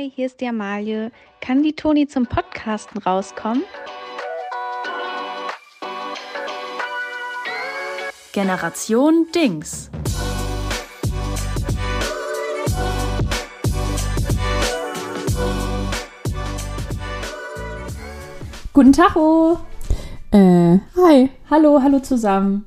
Hi, hier ist die Amalie. Kann die Toni zum Podcasten rauskommen? Generation Dings. Guten Tag. Äh, hi. Hallo, hallo zusammen.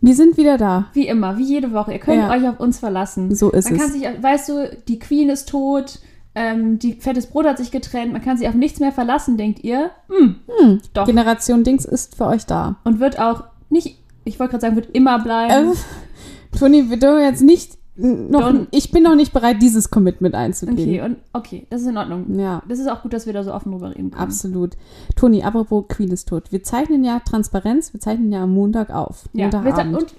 Wir sind wieder da. Wie immer, wie jede Woche. Ihr könnt Ja. euch auf uns verlassen. So ist man kann es. sich, weißt du, die Queen ist tot, ähm, die fettes Brot hat sich getrennt, man kann sich auf nichts mehr verlassen, denkt ihr? Hm, Hm, Doch. Generation Dings ist für euch da. und wird auch nicht, ich wollte gerade sagen, wird immer bleiben. Äh, Toni, wir dürfen jetzt nicht noch, ich bin noch nicht bereit, dieses Commitment einzugehen. okay, und okay, das ist in Ordnung. Ja, Das ist auch gut, dass wir da so offen drüber reden können. absolut. Toni, apropos Queen ist tot. Wir zeichnen ja Transparenz, wir zeichnen ja am Montag auf. Ja, wir, Montagabend. und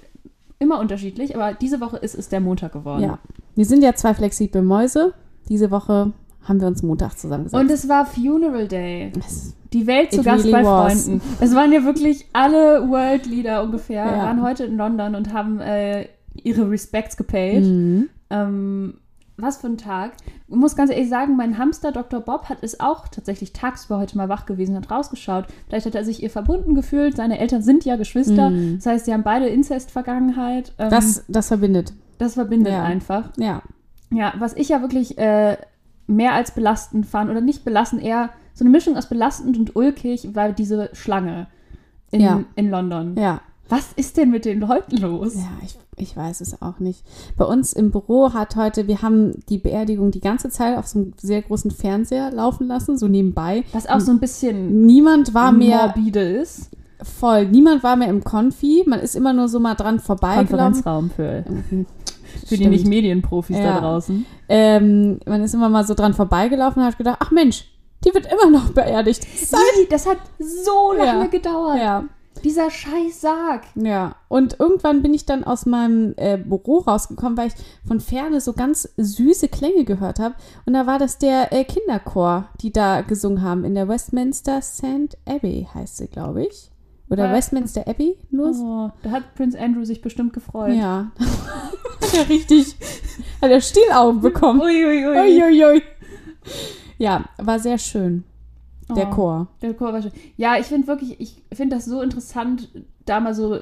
immer unterschiedlich, aber diese Woche ist es der Montag geworden. ja. Wir sind ja zwei flexible Mäuse. Diese Woche haben wir uns Montag zusammengesetzt. Und es war Funeral Day. Es- Die Welt zu It Gast really bei was. Freunden. Es waren ja wirklich alle World Leader ungefähr, Ja. waren heute in London und haben äh, ihre Respects gepaid. Mhm. Ähm, was für ein Tag. Ich muss ganz ehrlich sagen, mein Hamster Dr. Bob hat es auch tatsächlich tagsüber heute mal wach gewesen, hat rausgeschaut. Vielleicht hat er sich ihr verbunden gefühlt. Seine Eltern sind ja Geschwister. Mhm. Das heißt, sie haben beide Inzest-Vergangenheit. Ähm, Das, das verbindet. das verbindet Ja. einfach. Ja. Ja, was ich ja wirklich äh, mehr als belastend fand, oder nicht belastend, eher so eine Mischung aus belastend und ulkig, war diese Schlange in, Ja. in London. Ja. Was ist denn mit den Leuten los? Ja, ich, ich weiß es auch nicht. Bei uns im Büro hat heute, wir haben die Beerdigung die ganze Zeit auf so einem sehr großen Fernseher laufen lassen, so nebenbei. Was auch so ein bisschen Niemand war mehr morbide ist. voll, niemand war mehr im Konfi. Man ist immer nur so mal dran vorbeigelaufen. Konferenzraum für, Für die nicht Medienprofis Ja. da draußen. Ähm, man ist immer mal so dran vorbeigelaufen und hat gedacht, ach Mensch, die wird immer noch beerdigt. Ey, das hat so lange Ja. gedauert. Ja, Dieser scheiß Sarg. ja. Und irgendwann bin ich dann aus meinem äh, Büro rausgekommen, weil ich von Ferne so ganz süße Klänge gehört habe. Und da war das der äh, Kinderchor, die da gesungen haben in der Westminster St. Abbey, heißt sie, glaube ich. Oder Äh. Westminster Abbey? Nur. Oh, da hat Prince Andrew sich bestimmt gefreut. Ja. hat er richtig, hat er Stielaugen bekommen. Uiuiui. Uiuiui. Ja, war sehr schön, der Oh. Chor. Der Chor war schön. Ja, ich finde wirklich, ich finde das so interessant, da mal so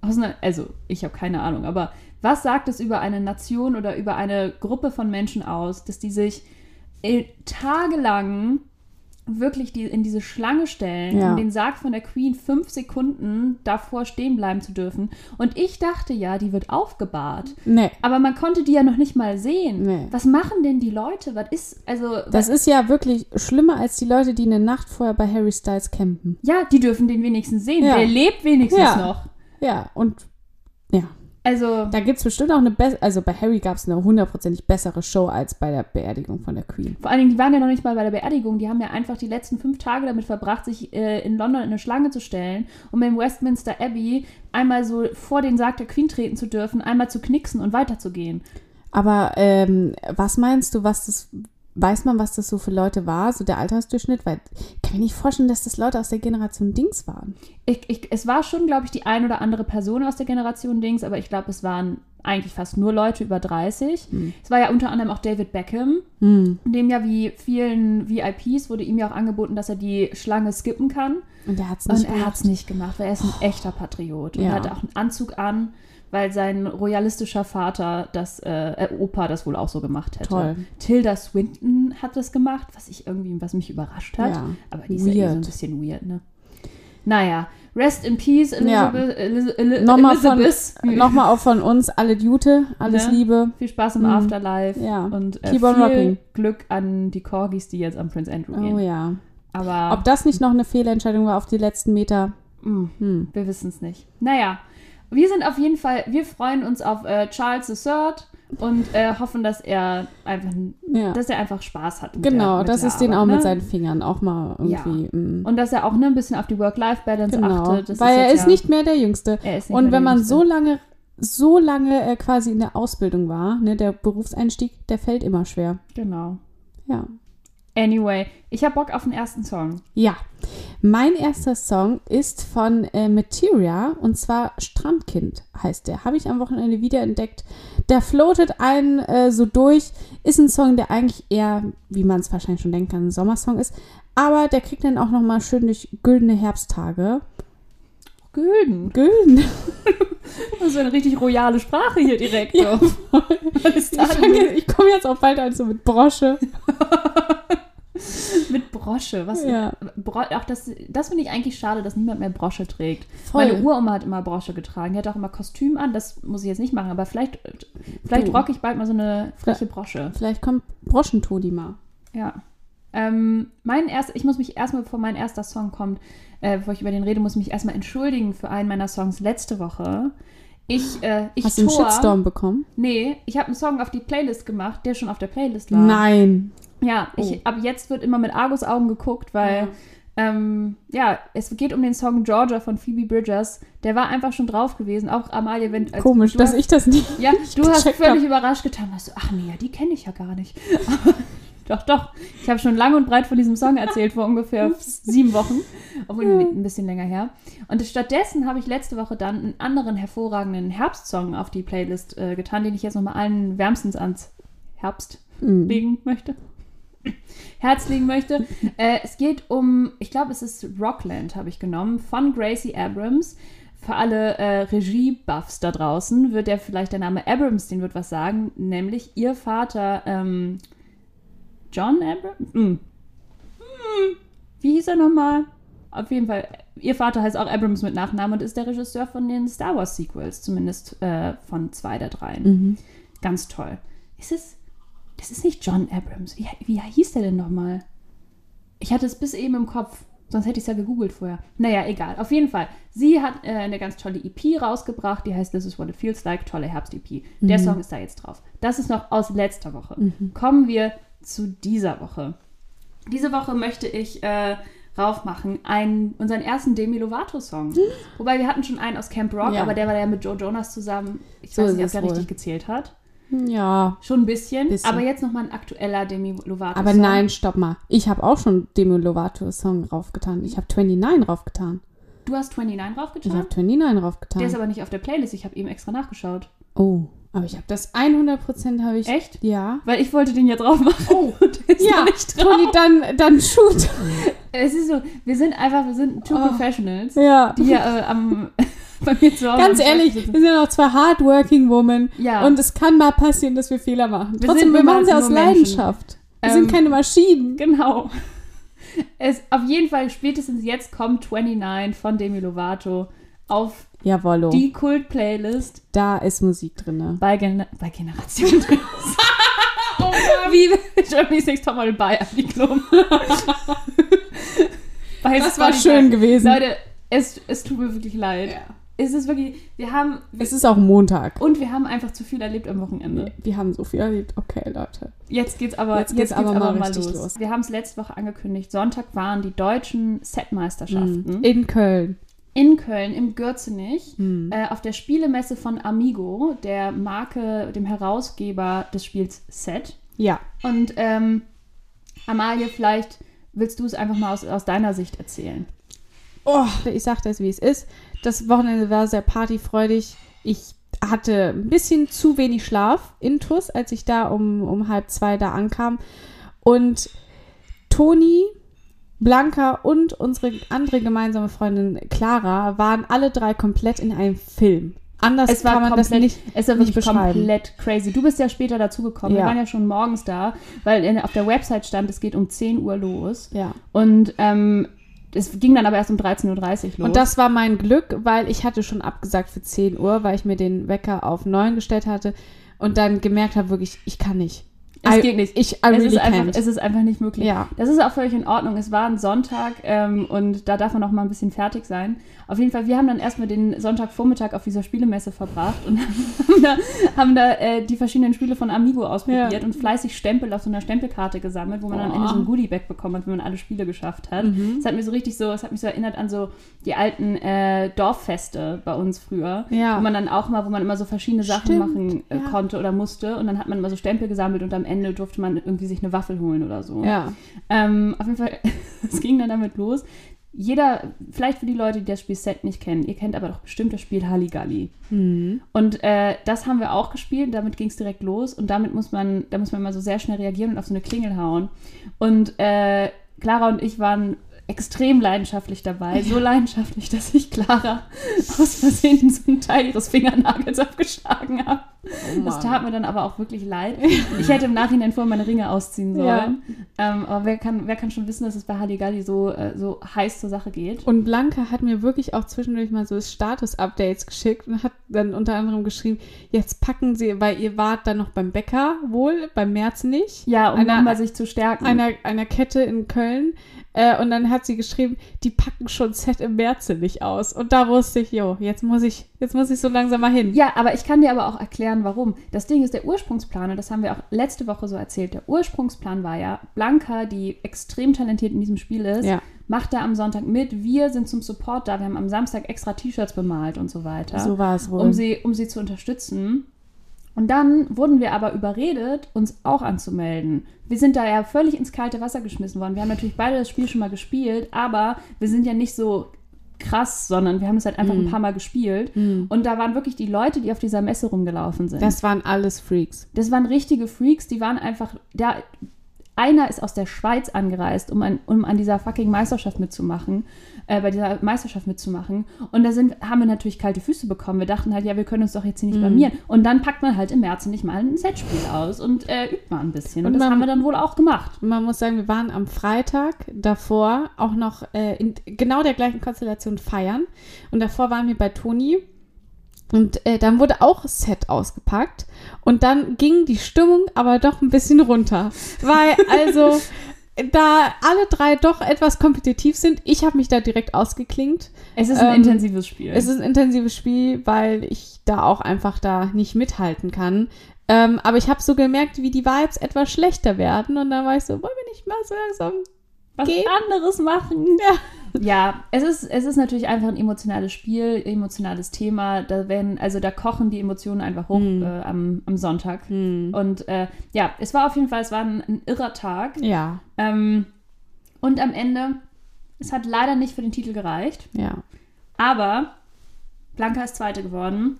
aus einer, also ich habe keine Ahnung, aber was sagt es über eine Nation oder über eine Gruppe von Menschen aus, dass die sich äh, tagelang wirklich die, in diese Schlange stellen, Ja. um den Sarg von der Queen fünf Sekunden davor stehen bleiben zu dürfen. Und ich dachte ja, die wird aufgebahrt. Nee. Aber man konnte die ja noch nicht mal sehen. Nee. Was machen denn die Leute? Was ist, also, Das ist ja wirklich schlimmer als die Leute, die eine Nacht vorher bei Harry Styles campen. Ja, die dürfen den wenigstens sehen. Ja. Der lebt wenigstens Ja. noch. Ja, und ja, Also, da gibt es bestimmt auch eine bessere, also bei Harry gab es eine hundertprozentig bessere Show als bei der Beerdigung von der Queen. vor allen Dingen, die waren ja noch nicht mal bei der Beerdigung. Die haben ja einfach die letzten fünf Tage damit verbracht, sich äh, in London in eine Schlange zu stellen, um im Westminster Abbey einmal so vor den Sarg der Queen treten zu dürfen, einmal zu knixen und weiterzugehen. Aber ähm, was meinst du, was das, weiß man, was das so für Leute war, so der Altersdurchschnitt? Weil ich kann mir nicht vorstellen, dass das Leute aus der Generation Dings waren. Ich, ich, es war schon, glaube ich, die ein oder andere Person aus der Generation Dings, aber ich glaube, es waren eigentlich fast nur Leute über 30. Es war ja unter anderem auch David Beckham, Hm. dem ja wie vielen VIPs wurde ihm ja auch angeboten, dass er die Schlange skippen kann. Und der hat es Und nicht er hat es nicht gemacht, weil er ist ein echter Patriot. Und Ja. er hatte auch einen Anzug an, weil sein royalistischer Vater, das, äh, äh, Opa, das wohl auch so gemacht hätte. Toll. Tilda Swinton hat das gemacht, was ich irgendwie, was mich überrascht hat. Ja. Aber die ist ja eh so ein bisschen weird, ne? Naja, rest in peace, Ja. Elizabeth. Eliz Eli Nochmal von, Elizabeth. nochmal auch von uns alle Jute, alles Ne? Liebe. Viel Spaß im Mhm. Afterlife Ja. und äh, Keep on viel rocking. Glück an die Corgis, die jetzt am Prince Andrew gehen. Oh ja. Aber Ob das nicht noch eine Fehlentscheidung war auf die letzten Meter? mh, Hm. Wir wissen es nicht. Naja, wir sind auf jeden Fall, wir freuen uns auf äh, Charles III und äh, hoffen, dass er einfach, Ja. dass er einfach Spaß hat. Genau, der, mit das der ist den auch Arbeit, mit ne? seinen Fingern auch mal irgendwie. mm. Und dass er auch ne, ein bisschen auf die Work-Life-Balance Genau, achtet. Das weil er jetzt ist ja, nicht mehr der Jüngste. er ist nicht Und wenn man Jüngste. so lange, so lange äh, quasi in der Ausbildung war, ne, der Berufseinstieg, der fällt immer schwer. Genau. Ja. Anyway, ich habe Bock auf den ersten Song. Ja. Mein erster Song ist von äh, Materia und zwar Strandkind heißt der. Habe ich am Wochenende wiederentdeckt. Der floatet einen äh, so durch. Ist ein Song, der eigentlich eher, wie man es wahrscheinlich schon denken kann, ein Sommersong ist. Aber der kriegt dann auch nochmal schön durch güldene Herbsttage. Gülden. Gülden. Das ist eine richtig royale Sprache hier direkt. Ja, Ich, ich komme jetzt auch bald an so mit Brosche. Brosche? Was? Ja. Bro auch das, das finde ich eigentlich schade, dass niemand mehr Brosche trägt. Voll. Meine Uroma hat immer Brosche getragen. Die hat auch immer Kostüm an. Das muss ich jetzt nicht machen, aber vielleicht, vielleicht Du. rocke ich bald mal so eine freche Brosche. Vielleicht kommt Broschentodi mal. Ja. Ähm, mein erster, ich muss mich erstmal, bevor mein erster Song kommt, äh, bevor ich über den rede, muss ich mich erstmal entschuldigen für einen meiner Songs letzte Woche. Ich, äh, ich Hast du einen Shitstorm bekommen? Nee, ich habe einen Song auf die Playlist gemacht, der schon auf der Playlist lag. Nein. Ja, Oh. ich, ab jetzt wird immer mit Argus Augen geguckt, weil ähm, ja, es geht um den Song Georgia von Phoebe Bridgers. Der war einfach schon drauf gewesen. Auch Amalie, wenn als Komisch, dass hast, ich das nicht. ja, du hast völlig hab. überrascht getan. Warst du, ach nee, ja, die kenne ich ja gar nicht. doch, doch. Ich habe schon lang und breit von diesem Song erzählt vor ungefähr sieben Wochen, obwohl ein bisschen länger her. Und stattdessen habe ich letzte Woche dann einen anderen hervorragenden Herbstsong auf die Playlist äh, getan, den ich jetzt nochmal allen wärmstens ans Herbst Mhm. legen möchte. Herz legen möchte. Äh, es geht um, ich glaube, es ist Rockland, habe ich genommen, von Gracie Abrams. Für alle äh, Regie-Buffs da draußen wird der vielleicht der Name Abrams, den wird was sagen, nämlich ihr Vater ähm, John Abrams. Hm. Hm. Wie hieß er nochmal? Auf jeden Fall, ihr Vater heißt auch Abrams mit Nachnamen und ist der Regisseur von den Star Wars Sequels, zumindest äh, von zwei der dreien. Mhm. Ganz toll. Ist es. Das ist nicht John Abrams. Wie, wie hieß der denn nochmal? Ich hatte es bis eben im Kopf. Sonst hätte ich es ja gegoogelt vorher. Naja, egal. Auf jeden Fall. Sie hat äh, eine ganz tolle EP rausgebracht, die heißt This is what it feels like. Tolle Herbst-EP. Der Song ist da jetzt drauf. Das ist noch aus letzter Woche. Kommen wir zu dieser Woche. Diese Woche möchte ich äh, raufmachen einen, unseren ersten Demi Lovato-Song. Wobei wir hatten schon einen aus Camp Rock, Ja. aber der war ja mit Joe Jonas zusammen. Ich So weiß nicht, ob der wohl. richtig gezählt hat. Ja. Schon ein bisschen, Bisschen. aber jetzt nochmal ein aktueller Demi Lovato. Aber nein, stopp mal. Ich habe auch schon Demi Lovato Song raufgetan. Ich habe 29 raufgetan. Du hast 29 Ich habe draufgetan? 29 Der ist raufgetan. aber nicht auf der Playlist, ich habe eben extra nachgeschaut. Oh, aber ich habe das 100% habe ich. Echt? Ja. Weil ich wollte den ja drauf machen. Oh. der ist Ja, nicht drauf. Toni, dann, dann shoot. Es ist so, wir sind einfach, wir sind two Oh. Professionals, Ja. die hier äh, am, bei mir zu Hause Ganz ehrlich, wir sind ja noch zwei hardworking Women. Ja. Und es kann mal passieren, dass wir Fehler machen. Wir Trotzdem, wir machen sie aus. Leidenschaft. Wir Ähm, sind keine Maschinen. Genau. Es, auf jeden Fall, spätestens jetzt kommt 29 von Demi Lovato auf Jawollo. die Kult-Playlist Da ist Musik drin. bei, Gen bei Generation Dings. Wie Germany's Next Topmodel bei Andy Klum. bei Das war schön gewesen. Leute, es, es tut mir wirklich leid. Es ist wirklich, wir haben, Es ist auch Montag. und wir haben einfach zu viel erlebt am Wochenende. Wir haben so viel erlebt. Okay, Leute. Jetzt geht's aber, Jetzt geht's aber mal richtig los. los. Wir haben es letzte Woche angekündigt. Sonntag waren die deutschen Setmeisterschaften In Köln. in Köln im Gürzenich Hm. äh, auf der Spielemesse von Amigo, der Marke, dem Herausgeber des Spiels Set. Ja. Und ähm, Amalie, vielleicht willst du es einfach mal aus, aus deiner Sicht erzählen. Oh, ich sag das, wie es ist. Das Wochenende war sehr partyfreudig. Ich hatte ein bisschen zu wenig Schlaf in TUS, als ich da um, um halb zwei da ankam. Und Toni, Blanca und unsere andere gemeinsame Freundin Clara waren alle drei komplett in einem Film. Anders Es war kann man das komplett- nicht. Es war wirklich komplett crazy. Du bist ja später dazugekommen. Wir Ja. waren ja schon morgens da, weil auf der Website stand, es geht um 10 Uhr los. Ja. Und ähm, es ging dann aber erst um 13.30 Uhr los. Und das war mein Glück, weil ich hatte schon abgesagt für 10 Uhr, weil ich mir den Wecker auf 9 gestellt hatte und dann gemerkt habe, wirklich, ich kann nicht. Es I, geht nicht. Ich, I es, really ist einfach, can't. es ist einfach nicht möglich. Ja. Das ist auch völlig in Ordnung. Es war ein Sonntag ähm, und da darf man auch mal ein bisschen fertig sein. Auf jeden Fall, wir haben dann erstmal den Sonntagvormittag auf dieser Spielemesse verbracht und haben da, haben da äh, die verschiedenen Spiele von Amigo ausprobiert Ja. und fleißig Stempel auf so einer Stempelkarte gesammelt, wo man dann am Ende so ein Goodie-Bag bekommen hat, wenn man alle Spiele geschafft hat. Mhm. Es hat mir so richtig so, es hat mich so erinnert an so die alten äh, Dorffeste bei uns früher, Ja. wo man dann auch mal, wo man immer so verschiedene Sachen Stimmt, machen äh, konnte oder musste und dann hat man immer so Stempel gesammelt und am Ende durfte man irgendwie sich eine Waffel holen oder so. ja. Ähm, auf jeden Fall, es ging dann damit los. jeder, vielleicht für die Leute, die das Spiel Set nicht kennen, ihr kennt aber doch bestimmt das Spiel Halligalli. Mhm. Und äh, das haben wir auch gespielt, damit ging es direkt los und damit muss man, da muss man immer so sehr schnell reagieren und auf so eine Klingel hauen. Und äh, Clara und ich waren extrem leidenschaftlich dabei. So leidenschaftlich, dass ich Clara aus Versehen so einen Teil ihres Fingernagels abgeschlagen habe. das tat mir dann aber auch wirklich leid. Ich hätte im Nachhinein vor meine Ringe ausziehen sollen. Ja. Ähm, aber wer kann, wer kann schon wissen, dass es bei Halligalli so, äh, so heiß zur Sache geht? Und Blanca hat mir wirklich auch zwischendurch mal so Status-Updates geschickt und hat dann unter anderem geschrieben, jetzt packen sie, weil ihr wart dann noch beim Bäcker wohl, beim März nicht. Ja, um Einer- sich zu stärken. Einer, einer Kette in Köln. Äh, und dann hat sie geschrieben, die packen schon Set im März nicht aus. Und da wusste ich, jo, jetzt muss ich, jetzt muss ich so langsam mal hin. Ja, aber ich kann dir aber auch erklären, warum. Das Ding ist, der Ursprungsplan, und das haben wir auch letzte Woche so erzählt, der Ursprungsplan war ja, Blanca, die extrem talentiert in diesem Spiel ist, Ja. macht da am Sonntag mit. Wir sind zum Support da. Wir haben am Samstag extra T-Shirts bemalt und so weiter, So war es wohl. um, sie, um sie zu unterstützen. Und dann wurden wir aber überredet, uns auch anzumelden. Wir sind da ja völlig ins kalte Wasser geschmissen worden. Wir haben natürlich beide das Spiel schon mal gespielt, aber wir sind ja nicht so krass, sondern wir haben es halt einfach ein paar Mal gespielt. Und da waren wirklich die Leute, die auf dieser Messe rumgelaufen sind. das waren alles Freaks. Das waren richtige Freaks, die waren einfach, da, einer ist aus der Schweiz angereist, um an, um an dieser fucking Meisterschaft mitzumachen, äh, bei dieser Meisterschaft mitzumachen. Und da sind, haben wir natürlich kalte Füße bekommen. Wir dachten halt, ja, wir können uns doch jetzt hier nicht Mhm. blamieren. Und dann packt man halt im März nicht mal ein Setspiel aus und äh, übt mal ein bisschen. Und, Und das man- haben wir dann wohl auch gemacht. Man muss sagen, wir waren am Freitag davor auch noch äh, in genau der gleichen Konstellation feiern. Und davor waren wir bei Toni. Und äh, dann wurde auch Set ausgepackt. Und dann ging die Stimmung aber doch ein bisschen runter. Weil also da alle drei doch etwas kompetitiv sind, ich habe mich da direkt ausgeklingt. Es ist ein Ähm, intensives Spiel. Es ist ein intensives Spiel, weil ich da auch einfach da nicht mithalten kann. Ähm, aber ich habe so gemerkt, wie die Vibes etwas schlechter werden. Und dann war ich so, wollen wir nicht mal so langsam was geht. anderes machen. Ja. Ja, es ist, es ist natürlich einfach ein emotionales Spiel, emotionales Thema. Da werden, also da kochen die Emotionen einfach hoch Hm. äh, am, am Sonntag. Hm. Und äh, ja, es war auf jeden Fall, es war ein, ein irrer Tag. Ja, Ähm, und am Ende, es hat leider nicht für den Titel gereicht, ja. aber Blanca ist Zweite geworden.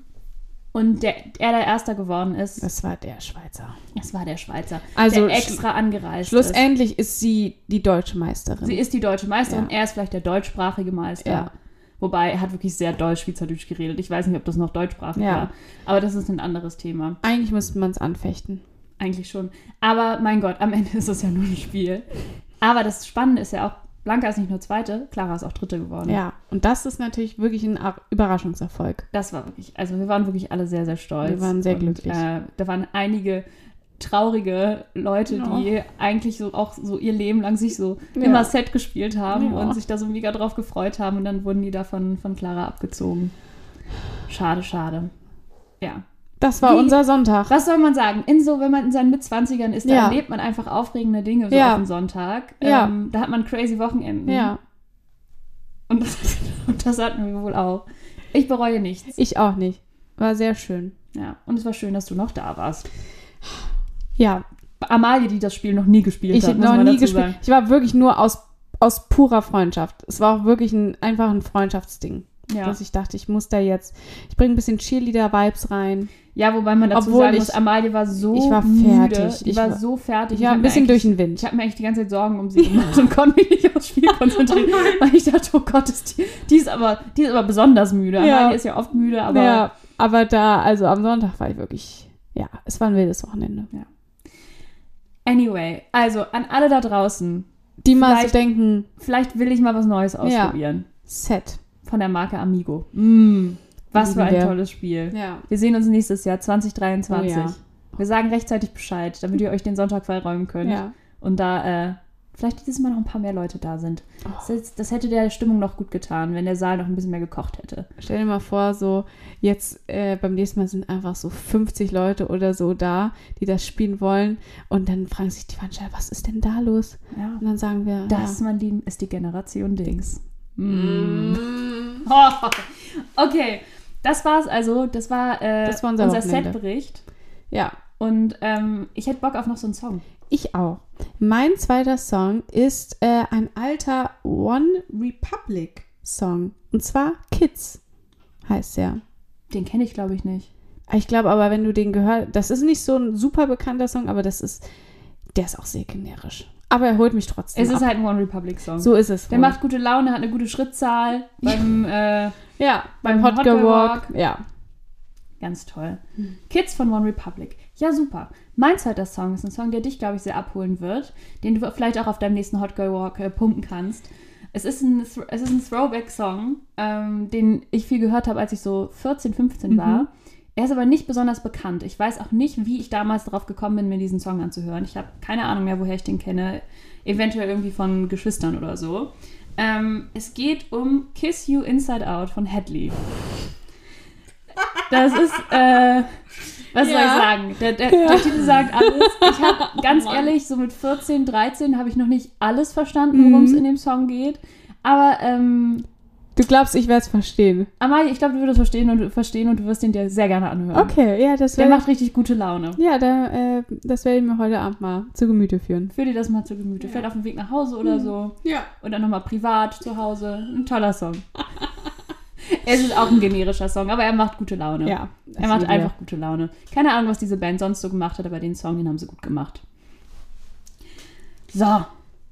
Und der, er, der Erster geworden ist, Das war der Schweizer. das war der Schweizer, Also der extra angereist ist. Schlussendlich ist sie die deutsche Meisterin. Sie ist die deutsche Meisterin, Ja. er ist vielleicht der deutschsprachige Meister. Ja. Wobei, er hat wirklich sehr deutsch-schweizerdeutsch geredet. Ich weiß nicht, ob das noch deutschsprachig Ja. war. Aber das ist ein anderes Thema. Eigentlich müsste man es anfechten. Eigentlich schon. Aber mein Gott, am Ende ist es ja nur ein Spiel. Aber das Spannende ist ja auch, Blanca ist nicht nur Zweite, Clara ist auch Dritte geworden. Ja, und das ist natürlich wirklich ein Überraschungserfolg. Das war wirklich, also wir waren wirklich alle sehr, sehr stolz. Wir waren sehr Und, glücklich. Äh, da waren einige traurige Leute, die eigentlich so auch so ihr Leben lang sich so Ja. immer Set gespielt haben Ja. und sich da so mega drauf gefreut haben und dann wurden die da von, von Clara abgezogen. Schade, schade. Ja. Das war Wie- unser Sonntag. Was soll man sagen? In so, wenn man in seinen Mitzwanzigern ist, da Ja. erlebt man einfach aufregende Dinge so Ja. auf dem Sonntag. Ja. Ähm, da hat man crazy Wochenenden. Ja, Und das, und das hatten wir wohl auch. Ich bereue nichts. ich auch nicht. War sehr schön. Ja. Und es war schön, dass du noch da warst. Ja, Amalie, die das Spiel noch nie gespielt ich hat, muss noch nie gespielt. sagen. Ich war wirklich nur aus, aus purer Freundschaft. Es war auch wirklich ein, einfach ein Freundschaftsding. Ja. Dass ich dachte, ich muss da jetzt, ich bringe ein bisschen Cheerleader-Vibes rein. ja, wobei man dazu Obwohl sagen ich- muss, Amalie war so ich war müde. fertig. Die Ich war, war- so fertig. Hab ein bisschen durch den Wind. Ich habe mir eigentlich die ganze Zeit Sorgen um sie gemacht und konnte mich nicht aufs Spiel konzentrieren, weil ich dachte, oh Gott, ist die, die, ist aber, die ist aber besonders müde. Ja. Amalie ist ja oft müde, aber ja, aber da, also am Sonntag war ich wirklich, ja, es war ein wildes Wochenende. anyway. Also an alle da draußen, Die mal so denken, vielleicht will ich mal was Neues ausprobieren. Set. Von der Marke Amigo. Mm, was für ein tolles Spiel. Ja. Wir sehen uns nächstes Jahr, 2023. Oh ja. Wir sagen rechtzeitig Bescheid, damit ihr euch den Sonntag freiräumen könnt. Ja. Und da äh, vielleicht dieses Mal noch ein paar mehr Leute da sind. Das, das hätte der Stimmung noch gut getan, wenn der Saal noch ein bisschen mehr gekocht hätte. Stell dir mal vor, so jetzt äh, beim nächsten Mal sind einfach so 50 Leute oder so da, die das spielen wollen. Und dann fragen sich die Veranstalter, was ist denn da los? Ja. Und dann sagen wir, Das, mein Lieben, ist die Generation Dings. Mm. okay, das war's also. Das war, äh, Das war unser Wochenende. Setbericht. ja. Und ähm, ich hätte Bock auf noch so einen Song. Ich auch. Mein zweiter Song ist äh, ein alter One Republic Song. Und zwar Kids heißt der. Den kenne ich, glaube ich, nicht. Ich glaube aber, wenn du den gehört, das ist nicht so ein super bekannter Song, aber das ist, der ist auch sehr generisch. Aber er holt mich trotzdem. Es ist ab. halt ein One Republic Song. so ist es. Der wohl. macht gute Laune, hat eine gute Schrittzahl beim äh, ja beim beim Hot Hot Girl Girl Walk. Ja. Ganz toll. Kids von One Republic. Ja, super. Mein zweiter Song ist ein Song, der dich, glaube ich, sehr abholen wird, den du vielleicht auch auf deinem nächsten Hot Girl Walk äh, pumpen kannst. Es ist ein, es ist ein Throwback-Song, ähm, den ich viel gehört habe, als ich so 14, 15 war. Er ist aber nicht besonders bekannt. Ich weiß auch nicht, wie ich damals darauf gekommen bin, mir diesen Song anzuhören. Ich habe keine Ahnung mehr, woher ich den kenne. Eventuell irgendwie von Geschwistern oder so. Ähm, es geht um Kiss You Inside Out von Hadley. Das ist, äh, was soll ich Ja. sagen? Der, der, der Titel sagt alles. Ich habe ganz ehrlich, so mit 14, 13 habe ich noch nicht alles verstanden, worum es Mhm. in dem Song geht. Aber ähm, Du glaubst, ich werde es verstehen. Amalie, ich glaube, du würdest verstehen und verstehen und du wirst den dir sehr gerne anhören. Okay, ja, das Der macht richtig gute Laune. ja, da, äh, das werde ich mir heute Abend mal zu Gemüte führen. Führ dir das mal zu Gemüte. Vielleicht auf dem Weg nach Hause oder so. Ja. Oder nochmal privat zu Hause. Ein toller Song. es ist auch ein generischer Song, aber er macht gute Laune. Ja. Er macht einfach gute Laune. Keine Ahnung, was diese Band sonst so gemacht hat, aber den Song, den haben sie gut gemacht. So.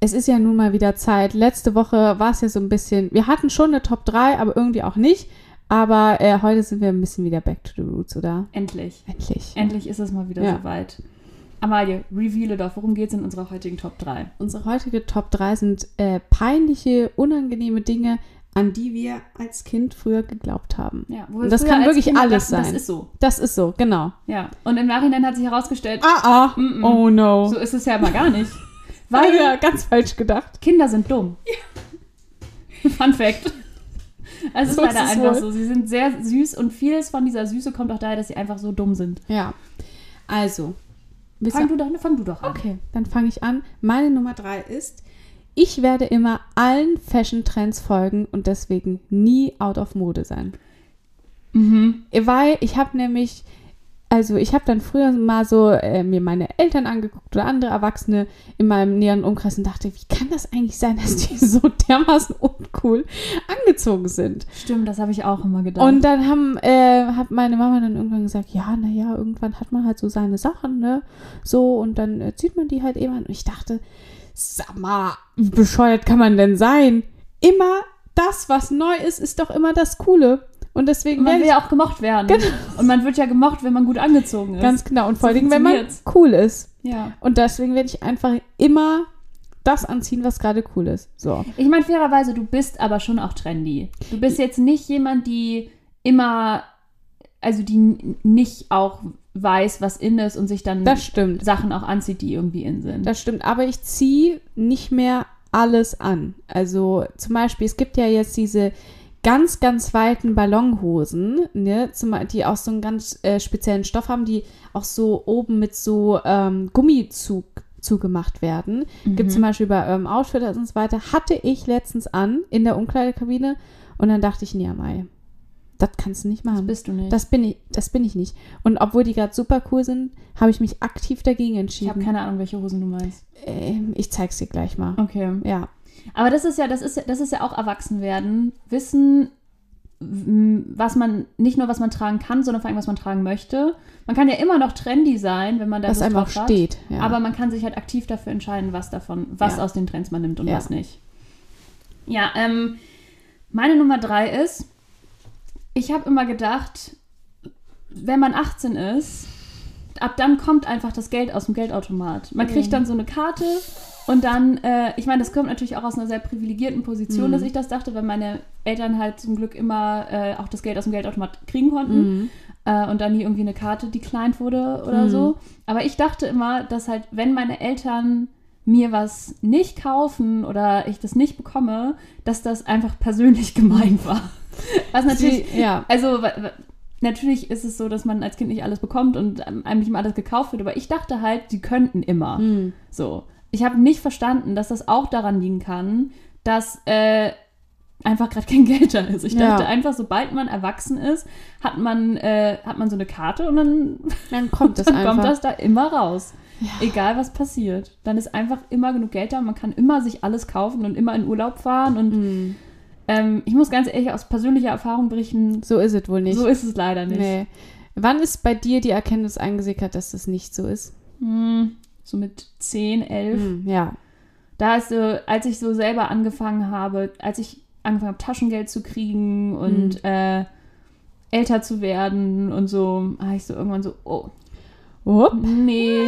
Es ist ja nun mal wieder Zeit. Letzte Woche war es ja so ein bisschen, wir hatten schon eine Top 3, aber irgendwie auch nicht. Aber äh, heute sind wir ein bisschen wieder back to the roots, oder? Endlich. Endlich. Endlich ist es mal wieder Ja. soweit. Amalie, reveale doch, worum geht es in unserer heutigen Top 3? Unsere heutige Top 3 sind äh, peinliche, unangenehme Dinge, an die wir als Kind früher geglaubt haben. Ja, Und das kann wirklich Kinder alles dachten, sein. Das ist so. Das ist so, genau. Ja. Und im Nachhinein hat sich herausgestellt, Ah, ah. Mm-mm. Oh no. so ist es ja immer gar nicht. Weil ja, ganz falsch gedacht. Kinder sind dumm. Fun Fact. Es ist So ist leider einfach wohl. so. Sie sind sehr süß und vieles von dieser Süße kommt auch daher, dass sie einfach so dumm sind. Ja. Also. Fang du, doch, fang du doch an. Okay, dann fange ich an. Meine Nummer drei ist, ich werde immer allen Fashion-Trends folgen und deswegen nie out of Mode sein. Mhm. Weil ich habe nämlich, also ich habe dann früher mal so äh, mir meine Eltern angeguckt oder andere Erwachsene in meinem näheren Umkreis und dachte, wie kann das eigentlich sein, dass die so dermaßen uncool angezogen sind? Stimmt, das habe ich auch immer gedacht. Und dann haben, äh, hat meine Mama dann irgendwann gesagt, ja, naja, irgendwann hat man halt so seine Sachen, ne? So, und dann äh, zieht man die halt eben an. Und ich dachte, sag mal, wie bescheuert kann man denn sein? Immer das, was neu ist, ist doch immer das Coole. Und deswegen Und man werde will ich ja auch gemocht werden. Genau. Und man wird ja gemocht, wenn man gut angezogen ist. ganz genau. Und vor So allen Dingen, wenn man cool ist. ja. Und deswegen werde ich einfach immer das anziehen, was gerade cool ist. So. Ich meine, fairerweise, du bist aber schon auch trendy. Du bist jetzt nicht jemand, die immer, also die nicht auch weiß, was in ist und sich dann Das stimmt. Sachen auch anzieht, die irgendwie in sind. Das stimmt, aber ich ziehe nicht mehr alles an. Also zum Beispiel, es gibt ja jetzt diese ganz, ganz weiten Ballonhosen, ne, zum, die auch so einen ganz äh, speziellen Stoff haben, die auch so oben mit so ähm, Gummizug zugemacht werden. Gibt zum Beispiel bei ähm, Outfitters und so weiter. Hatte ich letztens an in der Umkleidekabine und dann dachte ich, nee, Mai, das kannst du nicht machen. bist du nicht. Das bin ich, das bin ich nicht. Und obwohl die gerade super cool sind, habe ich mich aktiv dagegen ich habe entschieden. keine Ahnung, welche Hosen du meinst. Ähm, ich zeig's dir gleich mal. Okay. Ja. Aber das ist ja, das ist ja, das ist ja auch Erwachsenwerden. Wissen, was man, nicht nur was man tragen kann, sondern vor allem, was man tragen möchte. Man kann ja immer noch trendy sein, wenn man da Was hat. steht. Ja. Aber man kann sich halt aktiv dafür entscheiden, was davon, was Ja. aus den Trends man nimmt und Ja. was nicht. Ja, ähm, meine Nummer drei ist, ich habe immer gedacht, wenn man 18 ist, ab dann kommt einfach das Geld aus dem Geldautomat. Man kriegt dann so eine Karte und dann, äh, ich meine, das kommt natürlich auch aus einer sehr privilegierten Position, Mhm. dass ich das dachte, weil meine Eltern halt zum Glück immer äh, auch das Geld aus dem Geldautomat kriegen konnten Mhm. äh, und dann nie irgendwie eine Karte declined wurde oder Mhm. so. Aber ich dachte immer, dass halt, wenn meine Eltern mir was nicht kaufen oder ich das nicht bekomme, dass das einfach persönlich gemein war. Was natürlich, Sie- ja. also natürlich ist es so, dass man als Kind nicht alles bekommt und einem nicht immer alles gekauft wird, aber ich dachte halt, die könnten immer. Mhm. So. Ich habe nicht verstanden, dass das auch daran liegen kann, dass äh, einfach gerade kein Geld da ist. Ich Ja. dachte einfach, sobald man erwachsen ist, hat man, äh, hat man so eine Karte und dann, Dann kommt das dann kommt das da immer raus. Egal was passiert. Dann ist einfach immer genug Geld da. Man kann immer sich alles kaufen und immer in Urlaub fahren. Und Hm, ähm, ich muss ganz ehrlich aus persönlicher Erfahrung berichten, so ist es wohl nicht. so ist es leider nicht. Nee. Wann ist bei dir die Erkenntnis eingesickert, dass das nicht so ist? Hm, so mit 10, 11. Hm, ja. Da ist so, als ich so selber angefangen habe, als ich angefangen habe, Taschengeld zu kriegen und äh, älter zu werden und so, habe ich so irgendwann so, oh, Upp. nee,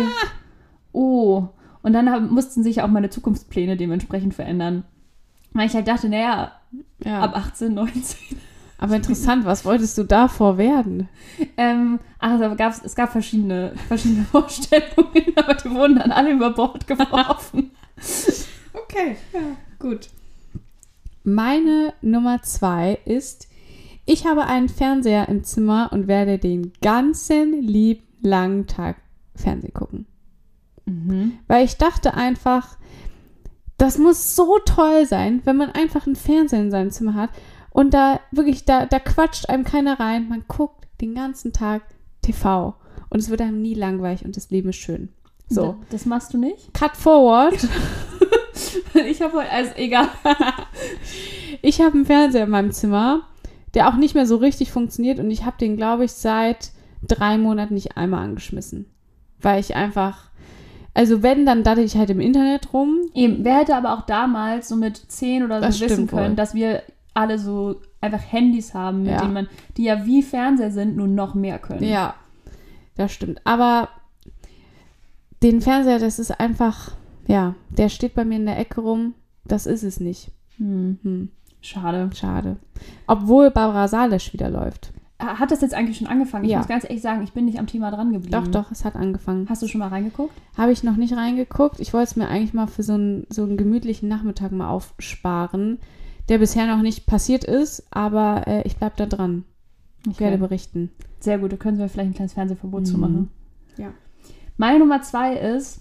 oh. Und dann haben, mussten sich auch meine Zukunftspläne dementsprechend verändern. Weil ich halt dachte, naja, Ja. ab 18, 19. Aber interessant, was wolltest du davor werden? Ähm, also gab's, es gab verschiedene, verschiedene Vorstellungen, aber die wurden dann alle über Bord geworfen. Okay, ja, gut. Meine Nummer zwei ist, ich habe einen Fernseher im Zimmer und werde den ganzen lieb langen Tag Fernsehen gucken. Mhm. Weil ich dachte einfach, das muss so toll sein, wenn man einfach einen Fernseher in seinem Zimmer hat und da wirklich, da, da quatscht einem keiner rein. Man guckt den ganzen Tag TV und es wird einem nie langweilig und das Leben ist schön. So, Das machst du nicht? cut forward. Ich habe heute, also egal. Ich habe einen Fernseher in meinem Zimmer, der auch nicht mehr so richtig funktioniert und ich habe den, glaube ich, seit drei Monaten nicht einmal angeschmissen. Weil ich einfach, also wenn, dann datte ich halt im Internet rum. Eben, wer hätte aber auch damals so mit 10 oder so Das wissen können, wohl. dass wir alle so einfach Handys haben, mit Ja. denen man, die ja wie Fernseher sind, nur noch mehr können. Ja, das stimmt. Aber den Fernseher, das ist einfach, ja, der steht bei mir in der Ecke rum. Das ist es nicht. Hm, Hm, schade. schade. Obwohl Barbara Salisch wieder läuft. Hat das jetzt eigentlich schon angefangen? Ich Ja. muss ganz ehrlich sagen, ich bin nicht am Thema dran geblieben. Doch, doch, es hat angefangen. Hast du schon mal reingeguckt? Habe ich noch nicht reingeguckt. Ich wollte es mir eigentlich mal für so einen, so einen gemütlichen Nachmittag mal aufsparen, der bisher noch nicht passiert ist, aber äh, ich bleibe da dran. Ich Okay. werde berichten. Sehr gut, da können wir vielleicht ein kleines Fernsehverbot zu Mhm. machen. Ja. Meine Nummer zwei ist,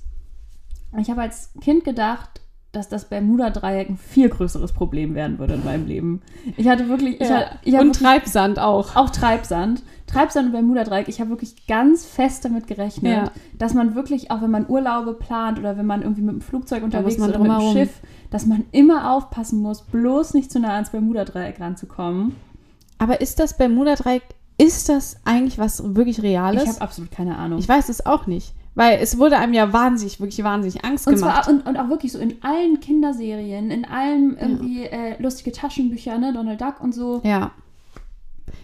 ich habe als Kind gedacht, dass das Bermuda-Dreieck ein viel größeres Problem werden würde in meinem Leben. Ich hatte wirklich, ich hatte, ich Und wirklich, Treibsand auch. auch Treibsand. Treibsand und Bermuda-Dreieck. Ich habe wirklich ganz fest damit gerechnet, Ja. dass man wirklich, auch wenn man Urlaube plant oder wenn man irgendwie mit dem Flugzeug unterwegs ist oder mit dem. Schiff, dass man immer aufpassen muss, bloß nicht zu nah ans Bermuda-Dreieck ranzukommen. Aber ist das Bermuda-Dreieck, ist das eigentlich was wirklich Reales? Ich habe absolut keine Ahnung. Ich weiß es auch nicht. Weil es wurde einem ja wahnsinnig, wirklich wahnsinnig Angst Und gemacht. zwar und, und auch wirklich so in allen Kinderserien, in allen irgendwie äh, lustige Taschenbücher, ne, Donald Duck und so. ja,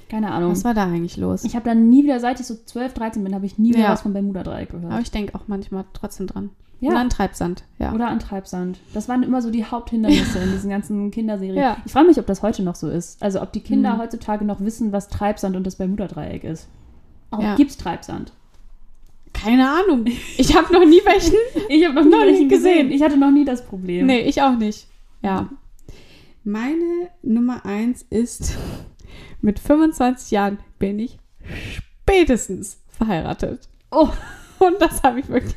Keine Ahnung. was war da eigentlich los? Ich habe dann nie wieder, seit ich so 12, 13 bin, habe ich nie wieder Ja. was von Bermuda-Dreieck gehört. Aber ich denke auch manchmal trotzdem dran. Ja. Und an Treibsand, ja. Oder an Treibsand. Das waren immer so die Haupthindernisse in diesen ganzen Kinderserien. Ja. Ich frage mich, ob das heute noch so ist. Also ob die Kinder Hm. heutzutage noch wissen, was Treibsand und das Bermuda-Dreieck ist. Auch Ja. gibt's Treibsand? Keine Ahnung. Ich habe noch nie welchen. Ich habe noch nie Noch welchen gesehen. gesehen. Ich hatte noch nie das Problem. Nee, ich auch nicht. Ja. Meine Nummer eins ist, mit 25 Jahren bin ich spätestens verheiratet. Oh, Und das habe ich wirklich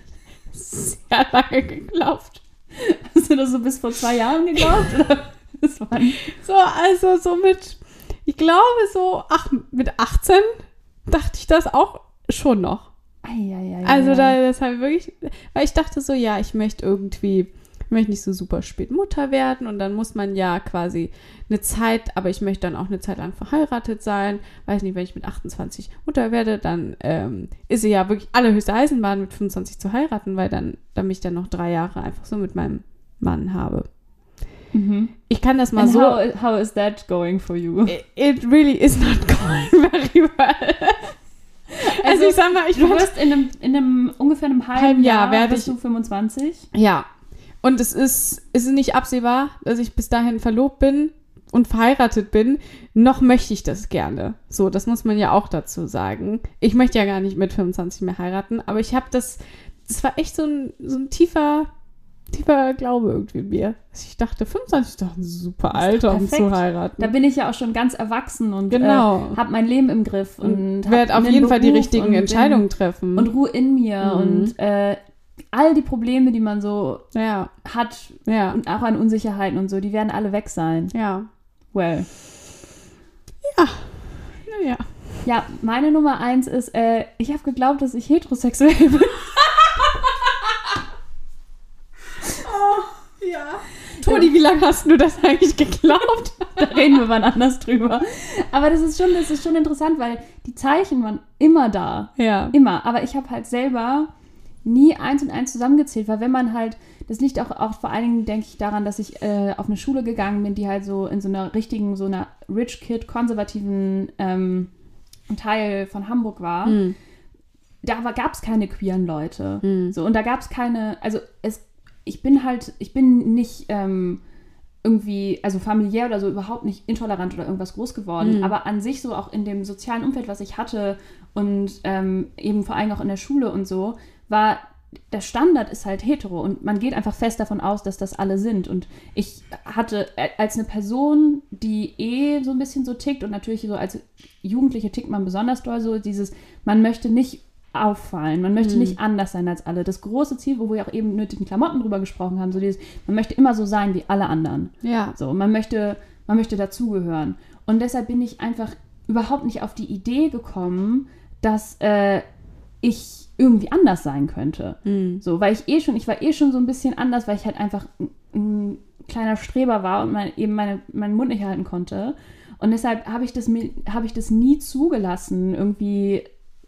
sehr lange geglaubt. hast du das so bis vor zwei Jahren geglaubt? Oder? Das war So, also so mit, ich glaube so, ach, mit 18 dachte ich das auch schon noch. Eieiei. Also da, das habe ich wirklich, weil ich dachte so, ja, ich möchte irgendwie, ich möchte nicht so super spät Mutter werden und dann muss man ja quasi eine Zeit, aber ich möchte dann auch eine Zeit lang verheiratet sein. Weiß nicht, wenn ich mit 28 Mutter werde, dann ähm, ist sie ja wirklich allerhöchste Eisenbahn mit 25 zu heiraten, weil dann, damit ich dann noch drei Jahre einfach so mit meinem Mann habe. Mhm. Ich kann das mal And so. how, how is that going for you? It really is not going very well. Also, ich sag mal, ich Du wirst in einem, in einem ungefähr einem halben, Halben Jahr Jahr, werde ich- du 25. Ja. Und es ist, es ist nicht absehbar, dass ich bis dahin verlobt bin und verheiratet bin. Noch möchte ich das gerne. So, das muss man ja auch dazu sagen. Ich möchte ja gar nicht mit 25 mehr heiraten, aber ich habe das, das war echt so ein, so ein tiefer, tiefer Glaube irgendwie in mir. Ich dachte, 25 ist doch ein super Alter, um zu heiraten. Da bin ich ja auch schon ganz erwachsen und Genau. äh, habe mein Leben im Griff und, und werde auf jeden Fall die Beruf richtigen bin- Entscheidungen treffen. und Ruhe in mir Mhm. und äh, all die Probleme, die man so ja, hat ja, und auch an Unsicherheiten und so, die werden alle weg sein. ja. Well. Naja. Ja, meine Nummer eins ist, äh, ich habe geglaubt, dass ich heterosexuell bin. Toni, wie lange hast du das eigentlich geglaubt? da reden wir wann anders drüber. Aber das ist schon, das ist schon interessant, weil die Zeichen waren immer da. Ja. Immer. Aber ich habe halt selber nie eins und eins zusammengezählt, weil wenn man halt, das liegt auch, auch vor allen Dingen, denke ich, daran, dass ich äh, auf eine Schule gegangen bin, die halt so in so einer richtigen, so einer Rich Kid, konservativen ähm, Teil von Hamburg war. Hm. Da gab es keine queeren Leute. Hm. So, und da gab es keine, also es, ich bin halt, ich bin nicht ähm, irgendwie, also familiär oder so überhaupt nicht intolerant oder irgendwas groß geworden, Mhm. aber an sich so auch in dem sozialen Umfeld, was ich hatte und ähm, eben vor allem auch in der Schule und so, war der Standard ist halt hetero und man geht einfach fest davon aus, dass das alle sind. Und ich hatte äh, als eine Person, die eh so ein bisschen so tickt und natürlich so als Jugendliche tickt man besonders doll so, dieses, man möchte nicht auffallen, man möchte Hm. nicht anders sein als alle. Das große Ziel, wo wir auch eben den Klamotten drüber gesprochen haben, so dieses, man möchte immer so sein wie alle anderen. Ja. So, man möchte, man möchte dazugehören. Und deshalb bin ich einfach überhaupt nicht auf die Idee gekommen, dass äh, ich irgendwie anders sein könnte. Hm. So, weil ich eh schon, ich war eh schon so ein bisschen anders, weil ich halt einfach ein, ein kleiner Streber war und mein, eben meine, meinen Mund nicht halten konnte. Und deshalb habe ich, das habe ich das nie zugelassen, irgendwie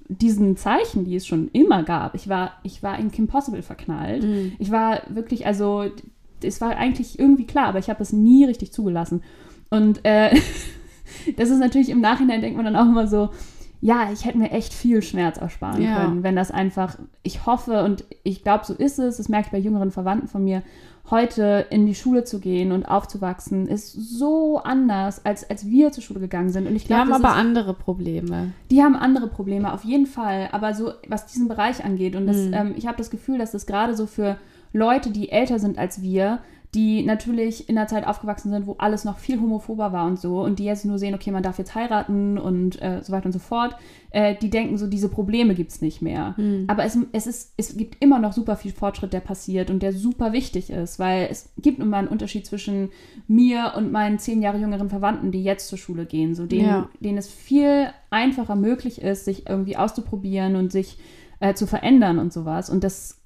diesen Zeichen, die es schon immer gab. Ich war, ich war in Kim Possible verknallt. Hm. Ich war wirklich, also es war eigentlich irgendwie klar, aber ich habe es nie richtig zugelassen. Und äh, das ist natürlich im Nachhinein, denkt man dann auch immer so, ja, ich hätte mir echt viel Schmerz ersparen Ja. können, wenn das einfach, ich hoffe und ich glaube, so ist es, das merke ich bei jüngeren Verwandten von mir, heute in die Schule zu gehen und aufzuwachsen, ist so anders, als, als wir zur Schule gegangen sind. Und ich Die glaube, haben aber ist, andere Probleme. die haben andere Probleme, auf jeden Fall. Aber so, was diesen Bereich angeht, und das, Mhm. ähm, ich habe das Gefühl, dass das gerade so für Leute, die älter sind als wir, die natürlich in der Zeit aufgewachsen sind, wo alles noch viel homophober war und so, und die jetzt nur sehen, okay, man darf jetzt heiraten und äh, so weiter und so fort, äh, die denken so, diese Probleme gibt es nicht mehr. Hm. Aber es, es, ist, es gibt immer noch super viel Fortschritt, der passiert und der super wichtig ist, weil es gibt nun mal einen Unterschied zwischen mir und meinen zehn Jahre jüngeren Verwandten, die jetzt zur Schule gehen, so denen, Ja. denen es viel einfacher möglich ist, sich irgendwie auszuprobieren und sich äh, zu verändern und sowas. Und das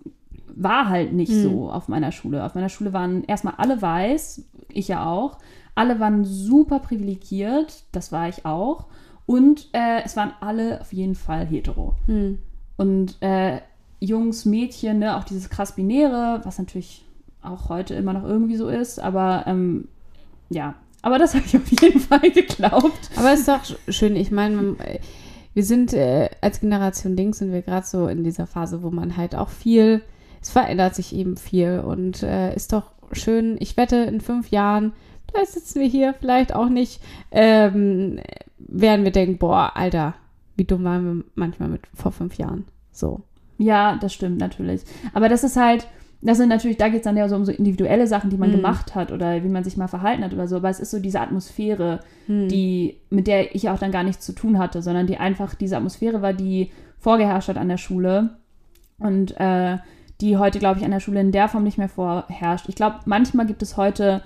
war halt nicht Hm. so auf meiner Schule. Auf meiner Schule waren erstmal alle weiß, ich ja auch. Alle waren super privilegiert, das war ich auch. Und äh, es waren alle auf jeden Fall hetero. Hm. Und äh, Jungs, Mädchen, ne, auch dieses krass Binäre, was natürlich auch heute immer noch irgendwie so ist, aber ähm, ja, aber das habe ich auf jeden Fall geglaubt. Aber es ist doch sch- schön. Ich meine, äh, wir sind äh, als Generation Dings sind wir gerade so in dieser Phase, wo man halt auch viel, es verändert sich eben viel und äh, ist doch schön. Ich wette, in fünf Jahren, vielleicht sitzen wir hier, vielleicht auch nicht, ähm, werden wir denken, boah, Alter, wie dumm waren wir manchmal mit vor fünf Jahren. So. Ja, das stimmt natürlich. Aber das ist halt, das sind natürlich, da geht es dann ja so um so individuelle Sachen, die man Mhm. gemacht hat oder wie man sich mal verhalten hat oder so. Aber es ist so diese Atmosphäre, Hm. die, mit der ich auch dann gar nichts zu tun hatte, sondern die einfach diese Atmosphäre war, die vorgeherrscht hat an der Schule und äh, die heute, glaube ich, an der Schule in der Form nicht mehr vorherrscht. Ich glaube, manchmal gibt es heute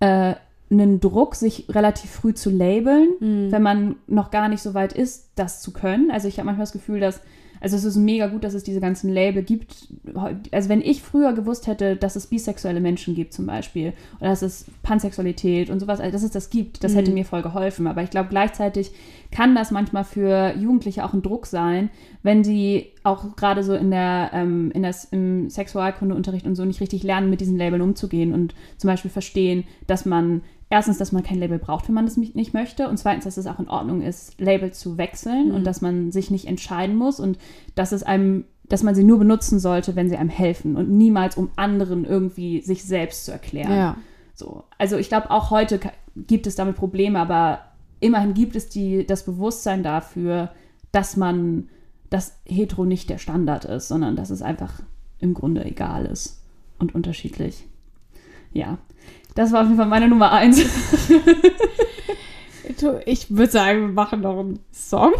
äh, einen Druck, sich relativ früh zu labeln, Hm. wenn man noch gar nicht so weit ist, das zu können. Also ich habe manchmal das Gefühl, dass, also es ist mega gut, dass es diese ganzen Label gibt. Also wenn ich früher gewusst hätte, dass es bisexuelle Menschen gibt zum Beispiel oder dass es Pansexualität und sowas, also dass es das gibt, das hätte Mhm. mir voll geholfen. Aber ich glaube gleichzeitig kann das manchmal für Jugendliche auch ein Druck sein, wenn sie auch gerade so in der, ähm, in das, im Sexualkundeunterricht und so nicht richtig lernen, mit diesen Labeln umzugehen und zum Beispiel verstehen, dass man erstens, dass man kein Label braucht, wenn man das nicht möchte und zweitens, dass es auch in Ordnung ist, Label zu wechseln Mhm. und dass man sich nicht entscheiden muss und dass es einem dass man sie nur benutzen sollte, wenn sie einem helfen und niemals um anderen irgendwie sich selbst zu erklären. Ja. So. Also ich glaube, auch heute gibt es damit Probleme, aber immerhin gibt es die, das Bewusstsein dafür, dass man, dass hetero nicht der Standard ist, sondern dass es einfach im Grunde egal ist und unterschiedlich. Ja, das war auf jeden Fall meine Nummer eins. Ich würde sagen, wir machen noch einen Song.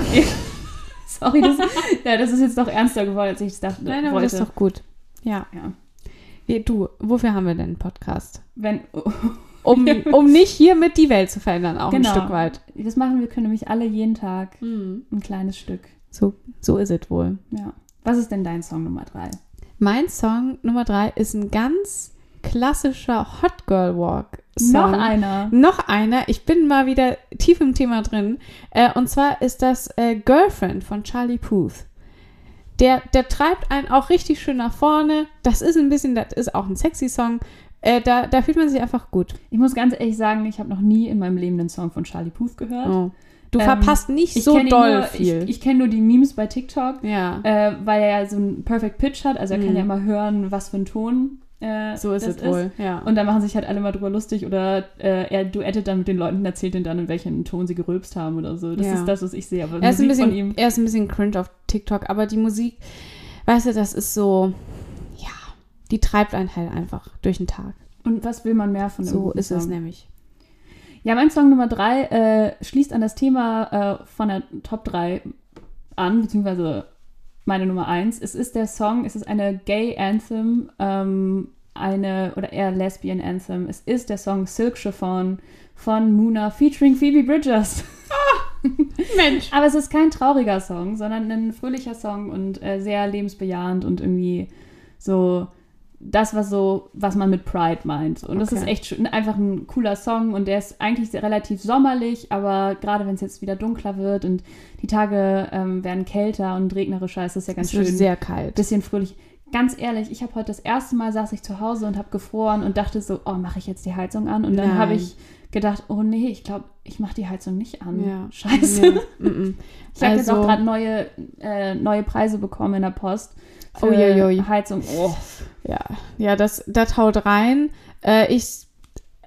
Sorry, das, ja, das ist jetzt doch ernster geworden, als ich es dachte. Nein, aber wollte. das ist doch gut. Ja. ja. Du, wofür haben wir denn einen Podcast? Wenn, um, um nicht hiermit die Welt zu verändern, auch Genau. ein Stück weit. Das machen wir, können nämlich alle jeden Tag ein kleines Stück. So, so ist es wohl. Ja. Was ist denn dein Song Nummer drei? Mein Song Nummer drei ist ein ganz klassischer Hot Girl Walk Song. Noch einer. Noch einer. Ich bin mal wieder tief im Thema drin. Äh, und zwar ist das äh, Girlfriend von Charlie Puth. Der, der treibt einen auch richtig schön nach vorne. Das ist ein bisschen, das ist auch ein sexy Song. Äh, da, da fühlt man sich einfach gut. Ich muss ganz ehrlich sagen, ich habe noch nie in meinem Leben einen Song von Charlie Puth gehört. Oh. Du Ähm, verpasst nicht Ich so doll nur, viel. Ich, ich kenne nur die Memes bei TikTok, ja. äh, weil er ja so einen Perfect Pitch hat. Also er kann Mhm. ja immer hören, was für ein Ton äh, so ist es wohl. Ja. Und dann machen sich halt alle mal drüber lustig oder äh, er duettet dann mit den Leuten und erzählt denen dann, in welchem Ton sie gerülpst haben oder so. Das Ja. ist das, was ich sehe. Aber er, ist ein Musik von bisschen, ihm. er ist ein bisschen cringe auf TikTok, aber die Musik, weißt du, das ist so, ja, die treibt einen halt einfach durch den Tag. Und was will man mehr von dem So ist es nämlich. Ja, mein Song Nummer drei äh, schließt an das Thema äh, von der Top 3 an, beziehungsweise meine Nummer eins. Es ist der Song, es ist eine Gay Anthem, ähm, eine oder eher Lesbian Anthem. Es ist der Song Silk Chiffon von Muna featuring Phoebe Bridgers. Mensch. Aber es ist kein trauriger Song, sondern ein fröhlicher Song und äh, sehr lebensbejahend und irgendwie so das, was so, was man mit Pride meint. Und das Okay. ist echt schön, einfach ein cooler Song und der ist eigentlich sehr, relativ sommerlich, aber gerade wenn es jetzt wieder dunkler wird und die Tage ähm, werden kälter und regnerischer, ist das ja ganz wird schön. sehr kalt. bisschen fröhlich. Ganz ehrlich, ich habe heute das erste Mal saß ich zu Hause und habe gefroren und dachte so, oh, mache ich jetzt die Heizung an? Und dann habe ich gedacht, oh nee, ich glaube, ich mache die Heizung nicht an. Ja. Scheiße. Nee. Ich habe jetzt Also- auch gerade neue, äh, neue Preise bekommen in der Post Uiuiui. Heizung. Oh. Ja, ja, das, das haut rein. Äh, ich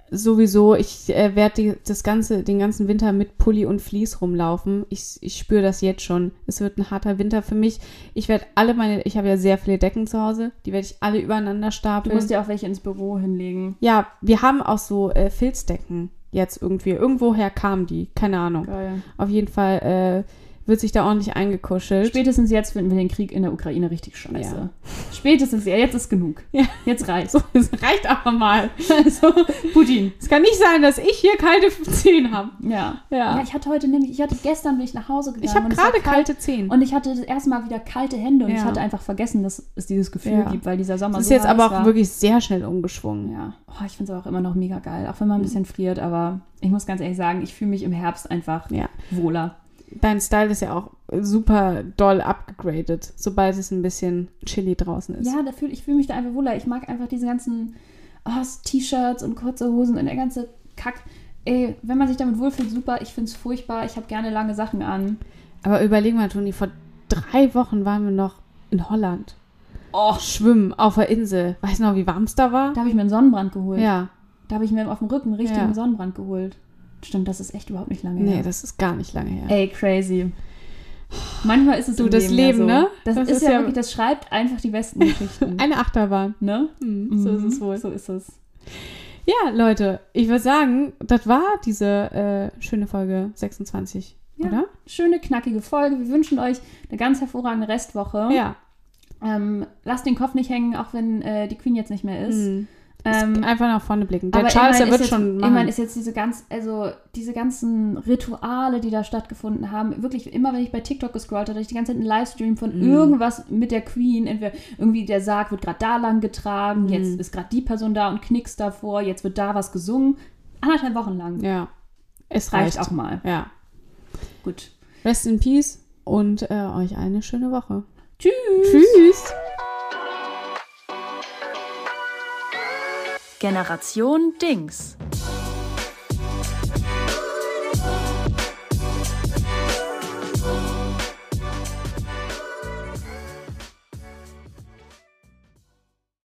sowieso, ich äh, werde das ganze, den ganzen Winter mit Pulli und Vlies rumlaufen. Ich, ich spüre das jetzt schon. Es wird ein harter Winter für mich. Ich werde alle meine, ich habe ja sehr viele Decken zu Hause, die werde ich alle übereinander Du stapeln. musst dir auch welche ins Büro hinlegen. ja, wir haben auch so äh, Filzdecken jetzt irgendwie. Irgendwoher kamen die, keine Ahnung. Geil. Auf jeden Fall äh, wird sich da ordentlich eingekuschelt. Spätestens jetzt finden wir den Krieg in der Ukraine richtig scheiße. Ja. Spätestens, ja, jetzt ist genug. Ja. Jetzt reicht's. so, es reicht aber mal. Also, Putin. Es kann nicht sein, dass ich hier kalte Zehen habe. Ja. Ja. Ja, ich hatte heute nämlich, ich hatte gestern bin ich nach Hause gegangen. Ich habe es gerade kalt kalte Zehen. Und ich hatte das erste Mal wieder kalte Hände und Ja. ich hatte einfach vergessen, dass es dieses Gefühl gibt, weil dieser Sommer Das ist so jetzt aber auch war. wirklich sehr schnell umgeschwungen. Ja, oh, ich finde es auch immer noch mega geil, auch wenn man ein Mhm. bisschen friert, aber ich muss ganz ehrlich sagen, ich fühle mich im Herbst einfach wohler. Dein Style ist ja auch super doll abgegradet, sobald es ein bisschen chilly draußen ist. Ja, da fühl, ich fühle mich da einfach wohler. Ich mag einfach diese ganzen oh, T-Shirts und kurze Hosen und der ganze Kack. Ey, wenn man sich damit wohlfühlt, super. Ich finde es furchtbar. Ich habe gerne lange Sachen an. Aber überleg mal, Toni, vor drei Wochen waren wir noch in Holland. Oh, Schwimmen auf der Insel. Weißt du noch, wie warm es da war? da habe ich mir einen Sonnenbrand geholt. Ja. Da habe ich mir auf dem Rücken einen richtigen Ja. Sonnenbrand geholt. Stimmt, das ist echt überhaupt nicht lange Nee, her. das ist gar nicht lange her. Ey, crazy. Manchmal ist es Du, im das Leben, Leben, so. ne? Das, Das ist, ist ja, wirklich, das schreibt einfach die besten Geschichten. Eine Achterbahn. ne? Hm, so ist es wohl. So ist es. Ja, Leute, ich würde sagen, das war diese äh, schöne Folge 26, Ja. oder? Schöne, knackige Folge. Wir wünschen euch eine ganz hervorragende Restwoche. Ja. Ähm, lasst den Kopf nicht hängen, auch wenn äh, die Queen jetzt nicht mehr ist. Hm. Ähm, Einfach nach vorne blicken. Der Charles, der wird ist jetzt, schon machen. ist jetzt diese ganz, also diese ganzen Rituale, die da stattgefunden haben, wirklich immer, wenn ich bei TikTok gescrollt habe, ich die ganze Zeit einen Livestream von Mm. irgendwas mit der Queen. Entweder irgendwie der Sarg wird gerade da lang getragen, Mm. jetzt ist gerade die Person da und knickst davor, jetzt wird da was gesungen. Anderthalb Wochen lang. Ja. Es Reicht reicht. auch mal. Ja. Gut. Rest in Peace und äh, euch eine schöne Woche. Tschüss. Tschüss. Generation Dings.